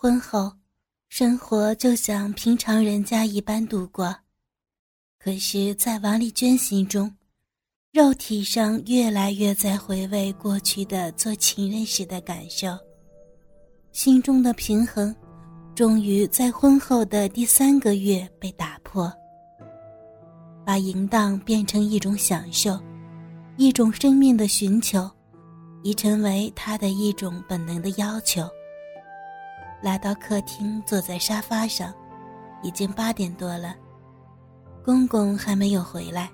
婚后，生活就像平常人家一般度过。可是，在王丽娟心中，肉体上越来越在回味过去的做情人时的感受，心中的平衡，终于在婚后的第三个月被打破。把淫荡变成一种享受，一种生命的寻求，已成为他的一种本能的要求。来到客厅，坐在沙发上，已经八点多了。公公还没有回来，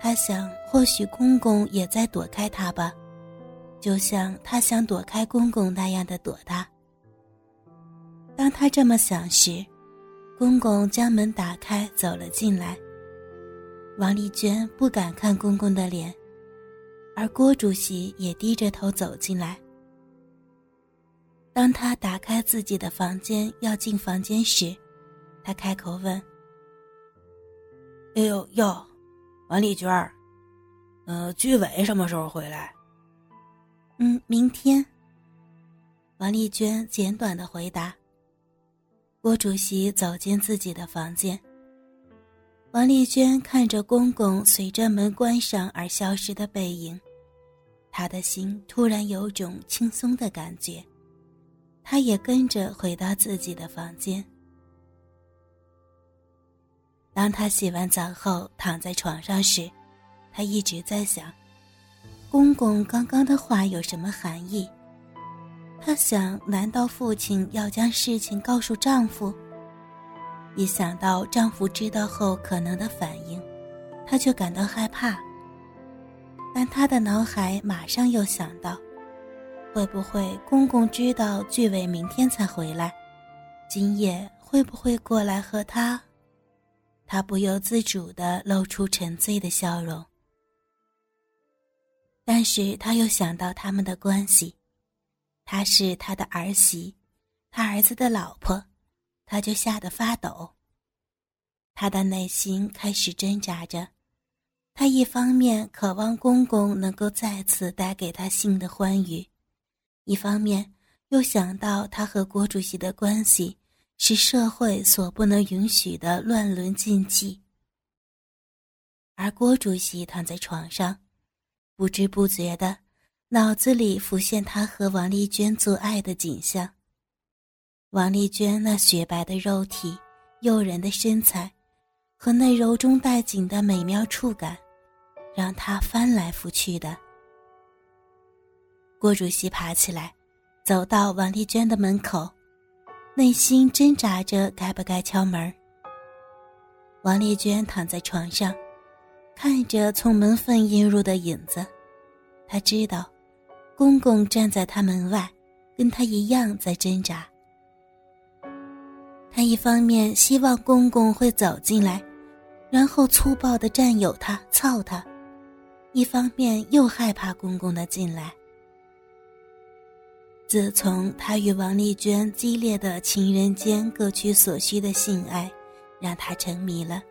他想，或许公公也在躲开他吧，就像他想躲开公公那样的躲他。当他这么想时，公公将门打开，走了进来。王丽娟不敢看公公的脸，而郭主席也低着头走进来。当他打开自己的房间要进房间时，他开口问。哎呦哟，王丽娟儿，呃，居委什么时候回来？嗯，明天。王丽娟简短的回答。郭主席走进自己的房间。王丽娟看着公公随着门关上而消失的背影，她的心突然有种轻松的感觉，她也跟着回到自己的房间。当他洗完澡后躺在床上时，他一直在想，公公刚刚的话有什么含义？他想，难道父亲要将事情告诉丈夫？一想到丈夫知道后可能的反应，他就感到害怕。但他的脑海马上又想到，会不会公公知道俊伟明天才回来？今夜会不会过来和他？他不由自主地露出沉醉的笑容，但是他又想到他们的关系，她是他的儿媳，他儿子的老婆，他就吓得发抖。他的内心开始挣扎着，他一方面渴望公公能够再次带给他新的欢愉，一方面又想到他和郭主席的关系。是社会所不能允许的乱伦禁忌。而郭主席躺在床上，不知不觉的，脑子里浮现他和王丽娟做爱的景象。王丽娟那雪白的肉体、诱人的身材，和那柔中带紧的美妙触感，让他翻来覆去的。郭主席爬起来，走到王丽娟的门口。内心挣扎着，该不该敲门？王丽娟躺在床上，看着从门缝映入的影子，她知道，公公站在她门外，跟她一样在挣扎。她一方面希望公公会走进来，然后粗暴的占有她、操她；一方面又害怕公公的进来。自从他与王丽娟激烈的情人间各取所需的性爱，让他沉迷了。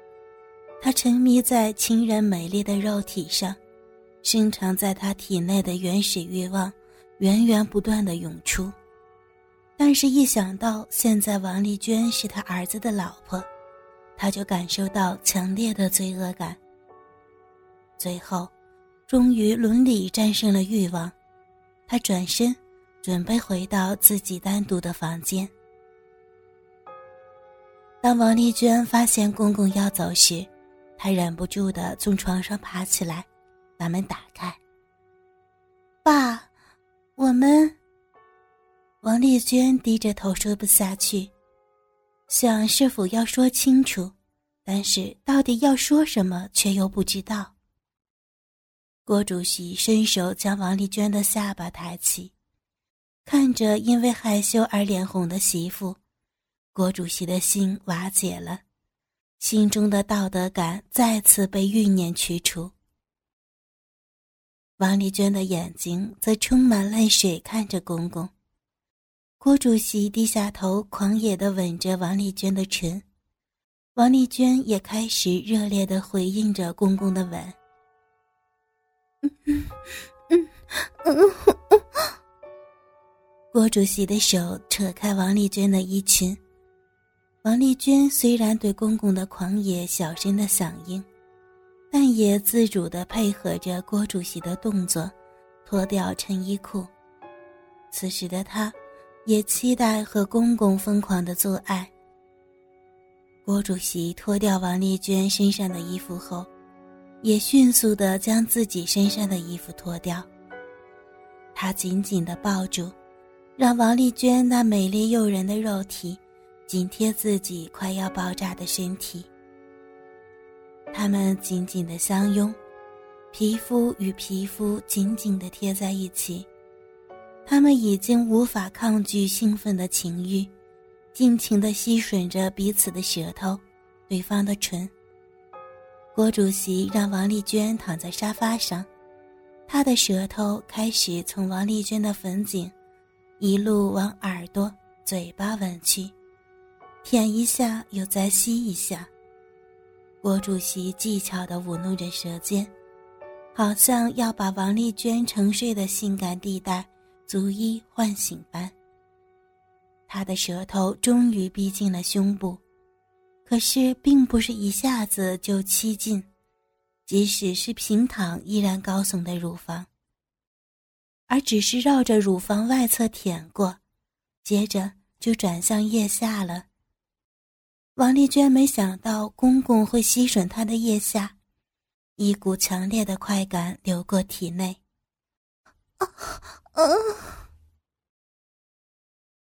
他沉迷在情人美丽的肉体上，深藏在他体内的原始欲望，源源不断的涌出。但是，一想到现在王丽娟是他儿子的老婆，他就感受到强烈的罪恶感。最后，终于伦理战胜了欲望，他转身。准备回到自己单独的房间。当王丽娟发现公公要走时，她忍不住的从床上爬起来，把门打开。爸，我们。王丽娟低着头说不下去，想是否要说清楚，但是到底要说什么却又不知道。郭主席伸手将王丽娟的下巴抬起。看着因为害羞而脸红的媳妇，郭主席的心瓦解了，心中的道德感再次被欲念驱除。王丽娟的眼睛则充满泪水看着公公，郭主席低下头，狂野的吻着王丽娟的唇，王丽娟也开始热烈的回应着公公的吻。嗯嗯嗯嗯。郭主席的手扯开王丽娟的衣裙。王丽娟虽然对公公的狂野小声的响应，但也自主地配合着郭主席的动作，脱掉衬衣裤。此时的她，也期待和公公疯狂的做爱。郭主席脱掉王丽娟身上的衣服后，也迅速地将自己身上的衣服脱掉。他紧紧地抱住，让王丽娟那美丽诱人的肉体紧贴自己快要爆炸的身体。他们紧紧地相拥，皮肤与皮肤紧紧地贴在一起。他们已经无法抗拒兴奋的情欲。尽情地吸吮着彼此的舌头，对方的唇。郭主席让王丽娟躺在沙发上，他的舌头开始从王丽娟的粉颈，一路往耳朵、嘴巴吻去，舔一下又再吸一下。郭主席技巧地舞弄着舌尖，好像要把王丽娟沉睡的性感地带逐一唤醒般。他的舌头终于逼近了胸部，可是并不是一下子就吸进，即使是平躺依然高耸的乳房，而只是绕着乳房外侧舔过，接着就转向腋下了。王丽娟没想到公公会吸吮她的腋下，一股强烈的快感流过体内。啊啊！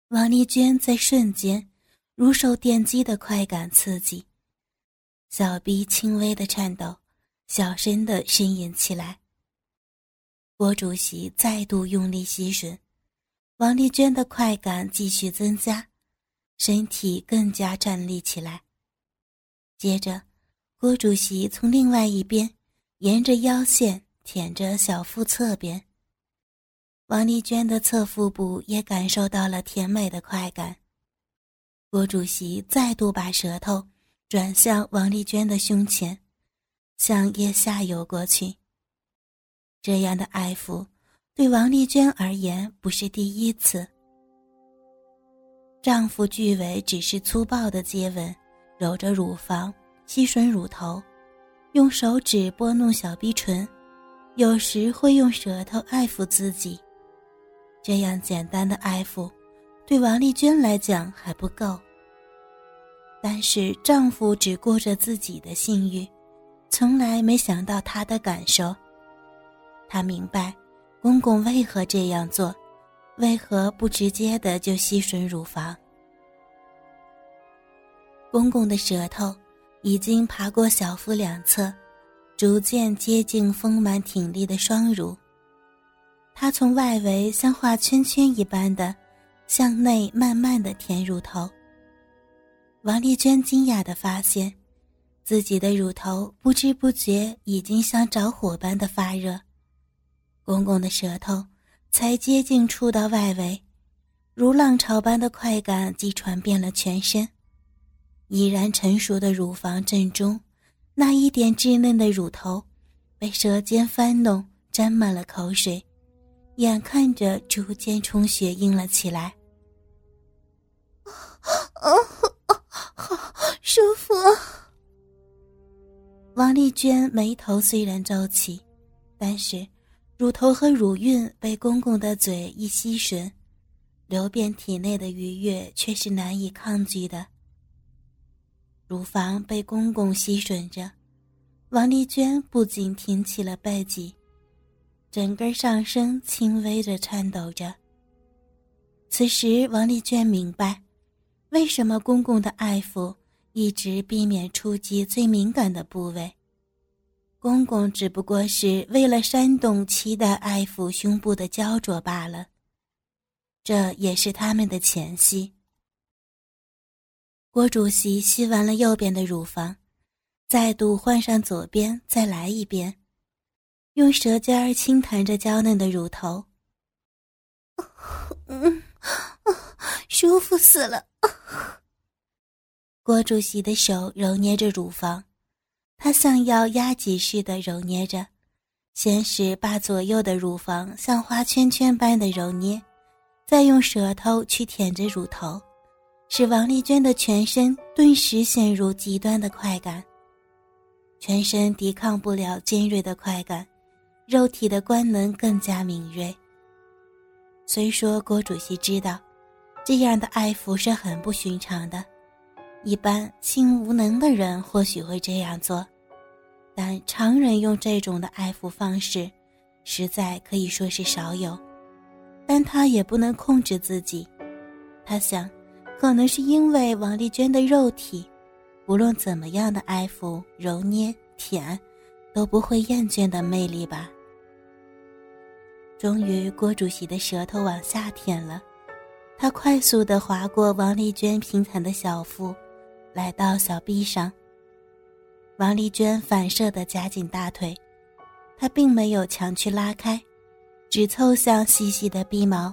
王丽娟在瞬间如受电击的快感刺激，小臂轻微的颤抖，小声的呻吟起来。郭主席再度用力吸吮，王丽娟的快感继续增加，身体更加站立起来。接着，郭主席从另外一边沿着腰线舔着小腹侧边。王丽娟的侧腹部也感受到了甜美的快感。郭主席再度把舌头转向王丽娟的胸前，向腋下游过去。这样的爱抚，对王丽娟而言不是第一次。丈夫巨伟只是粗暴的接吻，揉着乳房，吸吮乳头，用手指拨弄小逼唇，有时会用舌头爱抚自己。这样简单的爱抚，对王丽娟来讲还不够。但是丈夫只顾着自己的性欲，从来没想到她的感受。她明白，公公为何这样做，为何不直接的就吸吮乳房。公公的舌头已经爬过小腹两侧，逐渐接近丰满挺立的双乳。他从外围像画圈圈一般的向内慢慢的填乳头。王丽娟惊讶的发现，自己的乳头不知不觉已经像着火般的发热。公公的舌头才接近触到外围，如浪潮般的快感即传遍了全身。已然成熟的乳房正中，那一点稚嫩的乳头，被舌尖翻弄，沾满了口水。眼看着逐渐充血硬了起来，啊啊，好舒服！王丽娟眉头虽然皱起，但是乳头和乳晕被公公的嘴一吸吮，流遍体内的愉悦却是难以抗拒的。乳房被公公吸吮着，王丽娟不仅挺起了背脊。整个上身轻微的颤抖着。此时，王丽娟明白，为什么公公的爱抚一直避免触及最敏感的部位。公公只不过是为了煽动期待爱抚胸部的焦灼罢了。这也是他们的前戏。郭主席吸完了右边的乳房，再度换上左边，再来一遍。用舌尖儿轻弹着娇嫩的乳头，嗯，舒服死了。郭主席的手揉捏着乳房，他像要压挤似的揉捏着，先是把左右的乳房像花圈圈般的揉捏，再用舌头去舔着乳头，使王丽娟的全身顿时陷入极端的快感。全身抵抗不了尖锐的快感，肉体的官能更加敏锐。虽说郭主席知道，这样的爱抚是很不寻常的，一般性无能的人或许会这样做，但常人用这种的爱抚方式，实在可以说是少有。但他也不能控制自己，他想，可能是因为王丽娟的肉体。无论怎么样的爱抚、揉捏、舔，都不会厌倦的魅力吧。终于，郭主席的舌头往下舔了，他快速的划过王丽娟平坦的小腹，来到小臂上。王丽娟反射的夹紧大腿，她并没有强去拉开，只凑向细细的臂毛，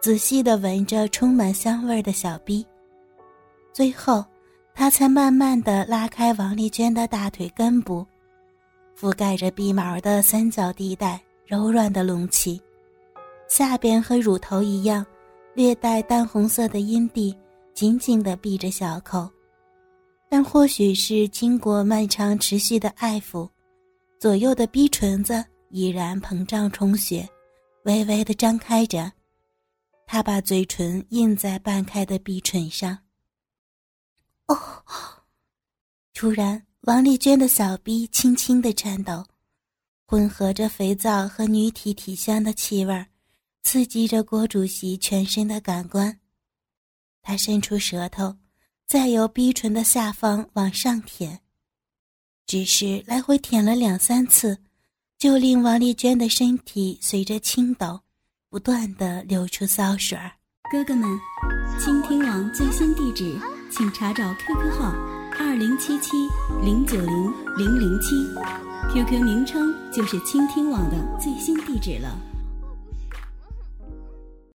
仔细的闻着充满香味的小臂，最后。他才慢慢的拉开王丽娟的大腿根部，覆盖着鼻毛的三角地带柔软的隆起，下边和乳头一样，略带淡红色的阴蒂紧紧的闭着小口，但或许是经过漫长持续的爱抚，左右的逼唇子已然膨胀充血，微微的张开着，他把嘴唇印在半开的逼唇上。哦！突然，王丽娟的小臂轻轻的颤抖，混合着肥皂和女体体香的气味，刺激着郭主席全身的感官。他伸出舌头，再由逼唇的下方往上舔，只是来回舔了两三次，就令王丽娟的身体随着轻抖，不断的流出骚水儿。哥哥们，倾听网最新地址。请查找 QQ 号二零七七零九零零零七，QQ 名称就是倾听网的最新地址了。